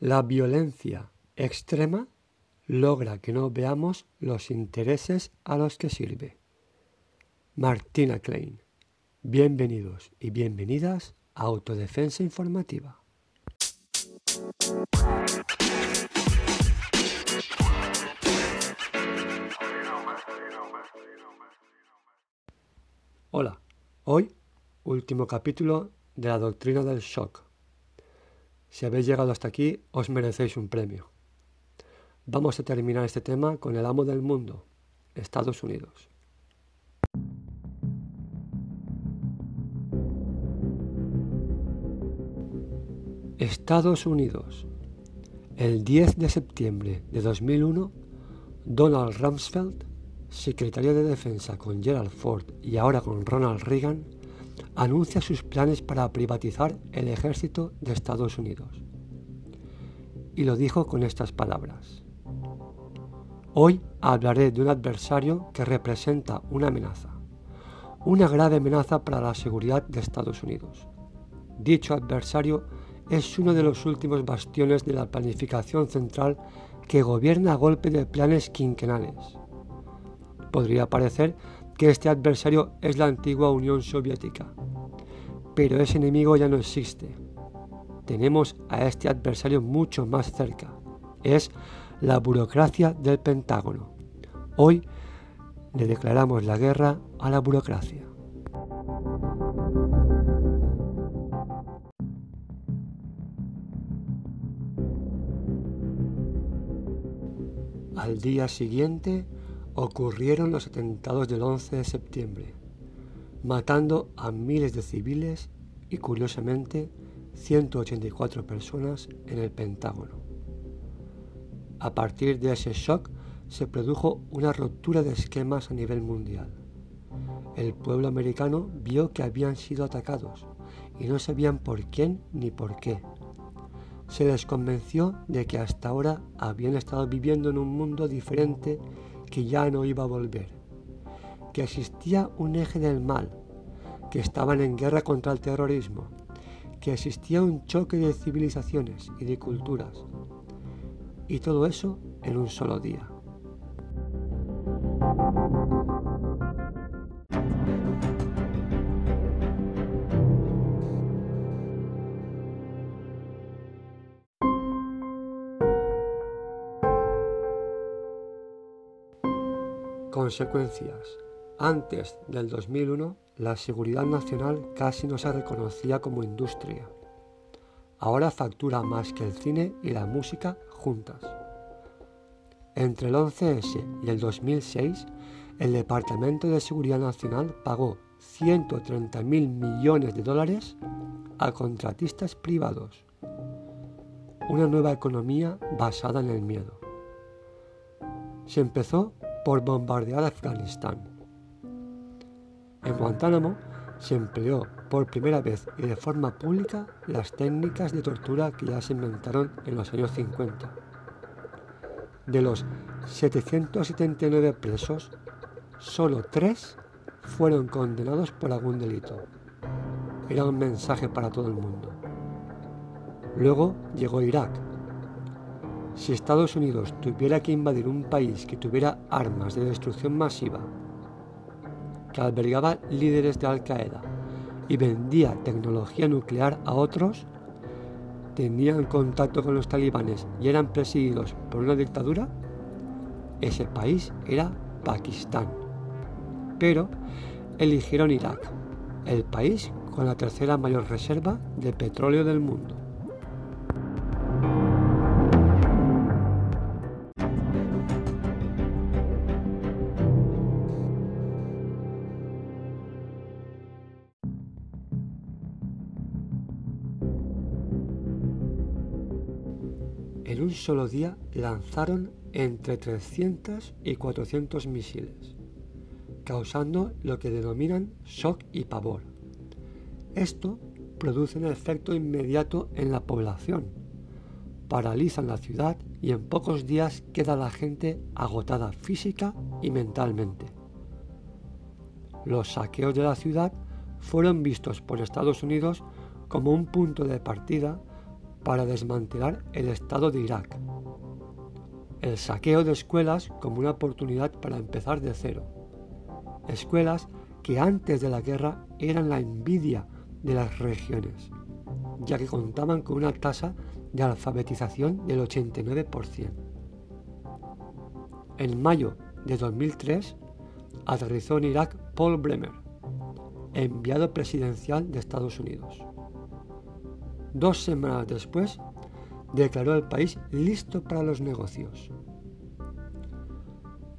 La violencia extrema logra que no veamos los intereses a los que sirve. Martina Klein. Bienvenidos y bienvenidas a Autodefensa Informativa. Hola, hoy último capítulo de la doctrina del shock. Si habéis llegado hasta aquí, os merecéis un premio. Vamos a terminar este tema con el amo del mundo, Estados Unidos. Estados Unidos. El 10 de septiembre de 2001, Donald Rumsfeld, secretario de Defensa con Gerald Ford y ahora con Ronald Reagan, anuncia sus planes para privatizar el ejército de Estados Unidos. Y lo dijo con estas palabras. Hoy hablaré de un adversario que representa una amenaza, una grave amenaza para la seguridad de Estados Unidos. Dicho adversario es uno de los últimos bastiones de la planificación central que gobierna a golpe de planes quinquenales. Podría parecer que este adversario es la antigua Unión Soviética, pero ese enemigo ya no existe. Tenemos a este adversario mucho más cerca. Es la burocracia del Pentágono. Hoy le declaramos la guerra a la burocracia. Al día siguiente ocurrieron los atentados del 11 de septiembre, matando a miles de civiles y curiosamente 184 personas en el Pentágono. A partir de ese shock se produjo una ruptura de esquemas a nivel mundial. El pueblo americano vio que habían sido atacados y no sabían por quién ni por qué. Se les convenció de que hasta ahora habían estado viviendo en un mundo diferente que ya no iba a volver, que existía un eje del mal, que estaban en guerra contra el terrorismo, que existía un choque de civilizaciones y de culturas, y todo eso en un solo día. Consecuencias. Antes del 2001, la seguridad nacional casi no se reconocía como industria. Ahora factura más que el cine y la música juntas. Entre el 11S y el 2006, el Departamento de Seguridad Nacional pagó 130 mil millones de dólares a contratistas privados. Una nueva economía basada en el miedo. Se empezó por bombardear Afganistán. En Guantánamo se empleó por primera vez y de forma pública las técnicas de tortura que ya se inventaron en los años 50. De los 779 presos, solo tres fueron condenados por algún delito. Era un mensaje para todo el mundo. Luego llegó Irak. Si Estados Unidos tuviera que invadir un país que tuviera armas de destrucción masiva, que albergaba líderes de Al Qaeda y vendía tecnología nuclear a otros, tenían contacto con los talibanes y eran perseguidos por una dictadura, ese país era Pakistán. Pero eligieron Irak, el país con la tercera mayor reserva de petróleo del mundo. Solo día lanzaron entre 300 y 400 misiles, causando lo que denominan shock y pavor. Esto produce un efecto inmediato en la población, paralizan la ciudad y en pocos días queda la gente agotada física y mentalmente. Los saqueos de la ciudad fueron vistos por Estados Unidos como un punto de partida para desmantelar el Estado de Irak. El saqueo de escuelas como una oportunidad para empezar de cero. Escuelas que antes de la guerra eran la envidia de las regiones, ya que contaban con una tasa de alfabetización del 89%. En mayo de 2003 aterrizó en Irak Paul Bremer, enviado presidencial de Estados Unidos. Dos semanas después, declaró el país listo para los negocios.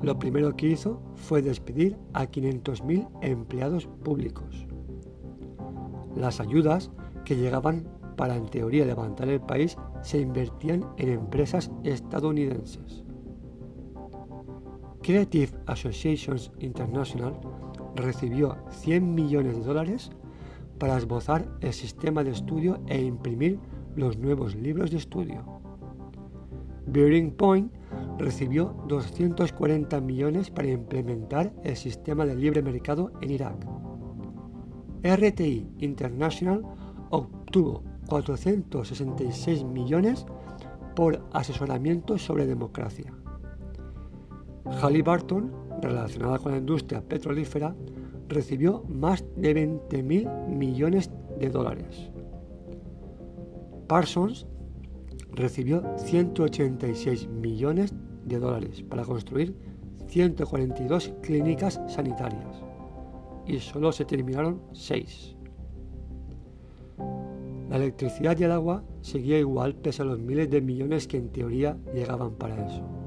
Lo primero que hizo fue despedir a 500.000 empleados públicos. Las ayudas que llegaban para en teoría levantar el país se invertían en empresas estadounidenses. Creative Associations International recibió 100 millones de dólares para esbozar el sistema de estudio e imprimir los nuevos libros de estudio. Bearing Point recibió 240 millones para implementar el sistema de libre mercado en Irak. RTI International obtuvo 466 millones por asesoramiento sobre democracia. Halliburton, relacionada con la industria petrolífera, recibió más de 20.000 millones de dólares. Parsons recibió 186 millones de dólares para construir 142 clínicas sanitarias y solo se terminaron 6. La electricidad y el agua seguía igual pese a los miles de millones que en teoría llegaban para eso.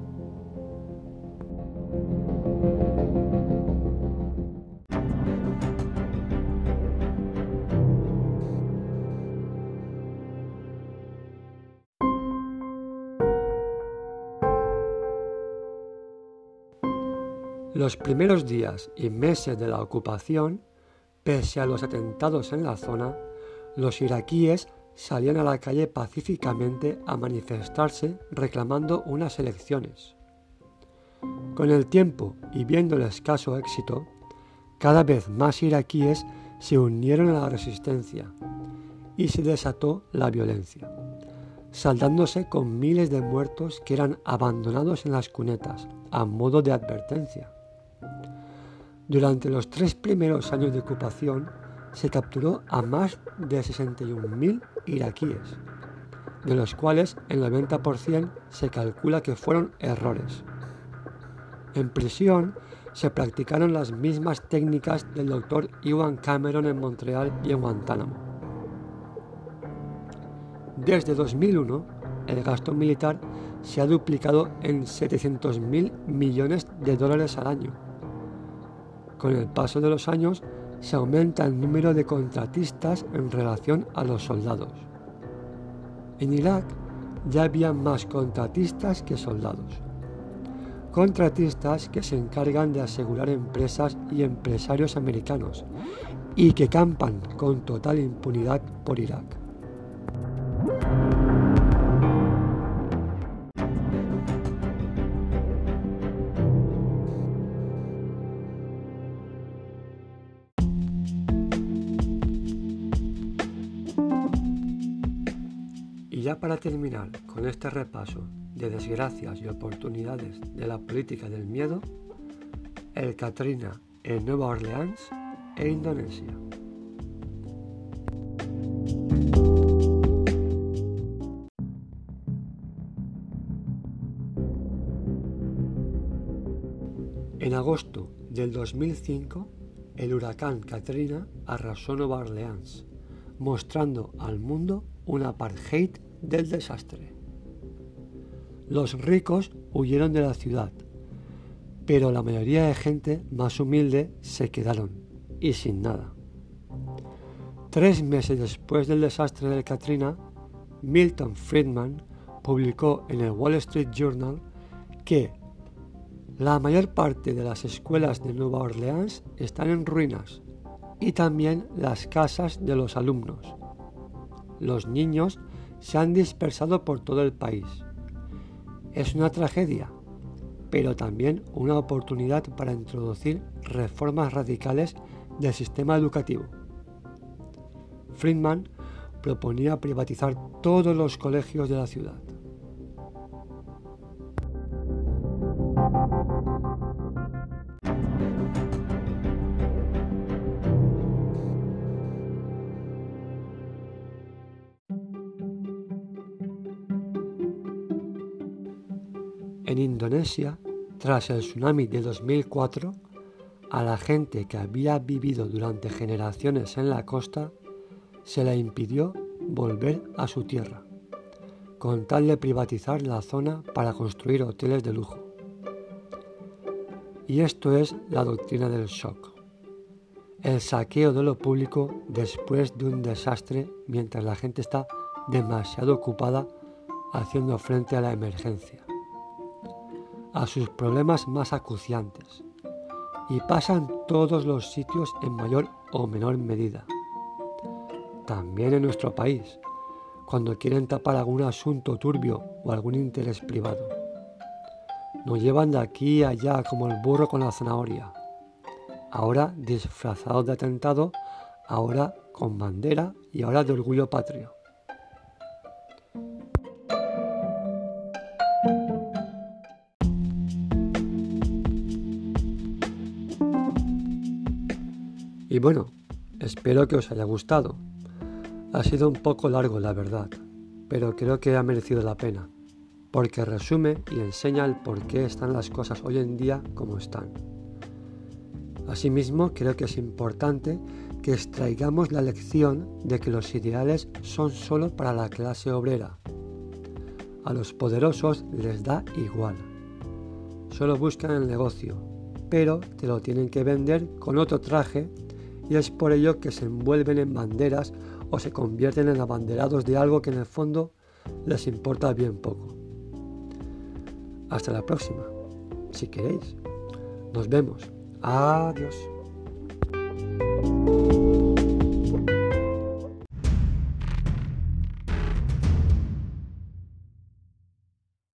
Los primeros días y meses de la ocupación, pese a los atentados en la zona, los iraquíes salían a la calle pacíficamente a manifestarse reclamando unas elecciones. Con el tiempo y viendo el escaso éxito, cada vez más iraquíes se unieron a la resistencia y se desató la violencia, saldándose con miles de muertos que eran abandonados en las cunetas a modo de advertencia. Durante los tres primeros años de ocupación se capturó a más de 61.000 iraquíes, de los cuales el 90% se calcula que fueron errores. En prisión se practicaron las mismas técnicas del doctor Iwan Cameron en Montreal y en Guantánamo. Desde 2001, el gasto militar se ha duplicado en 700.000 millones de dólares al año con el paso de los años se aumenta el número de contratistas en relación a los soldados. En Irak ya había más contratistas que soldados. Contratistas que se encargan de asegurar empresas y empresarios americanos y que campan con total impunidad por Irak. Para terminar con este repaso de desgracias y oportunidades de la política del miedo, el Katrina en Nueva Orleans e Indonesia. En agosto del 2005, el huracán Katrina arrasó Nueva Orleans, mostrando al mundo un apartheid del desastre. Los ricos huyeron de la ciudad, pero la mayoría de gente más humilde se quedaron y sin nada. Tres meses después del desastre de Katrina, Milton Friedman publicó en el Wall Street Journal que la mayor parte de las escuelas de Nueva Orleans están en ruinas y también las casas de los alumnos. Los niños se han dispersado por todo el país. Es una tragedia, pero también una oportunidad para introducir reformas radicales del sistema educativo. Friedman proponía privatizar todos los colegios de la ciudad. Tras el tsunami de 2004, a la gente que había vivido durante generaciones en la costa se le impidió volver a su tierra, con tal de privatizar la zona para construir hoteles de lujo. Y esto es la doctrina del shock, el saqueo de lo público después de un desastre mientras la gente está demasiado ocupada haciendo frente a la emergencia a sus problemas más acuciantes y pasan todos los sitios en mayor o menor medida. También en nuestro país, cuando quieren tapar algún asunto turbio o algún interés privado. Nos llevan de aquí a allá como el burro con la zanahoria. Ahora disfrazados de atentado, ahora con bandera y ahora de orgullo patrio. Y bueno, espero que os haya gustado. Ha sido un poco largo, la verdad, pero creo que ha merecido la pena, porque resume y enseña el por qué están las cosas hoy en día como están. Asimismo, creo que es importante que extraigamos la lección de que los ideales son solo para la clase obrera. A los poderosos les da igual. Solo buscan el negocio, pero te lo tienen que vender con otro traje y es por ello que se envuelven en banderas o se convierten en abanderados de algo que en el fondo les importa bien poco. Hasta la próxima, si queréis. Nos vemos. Adiós.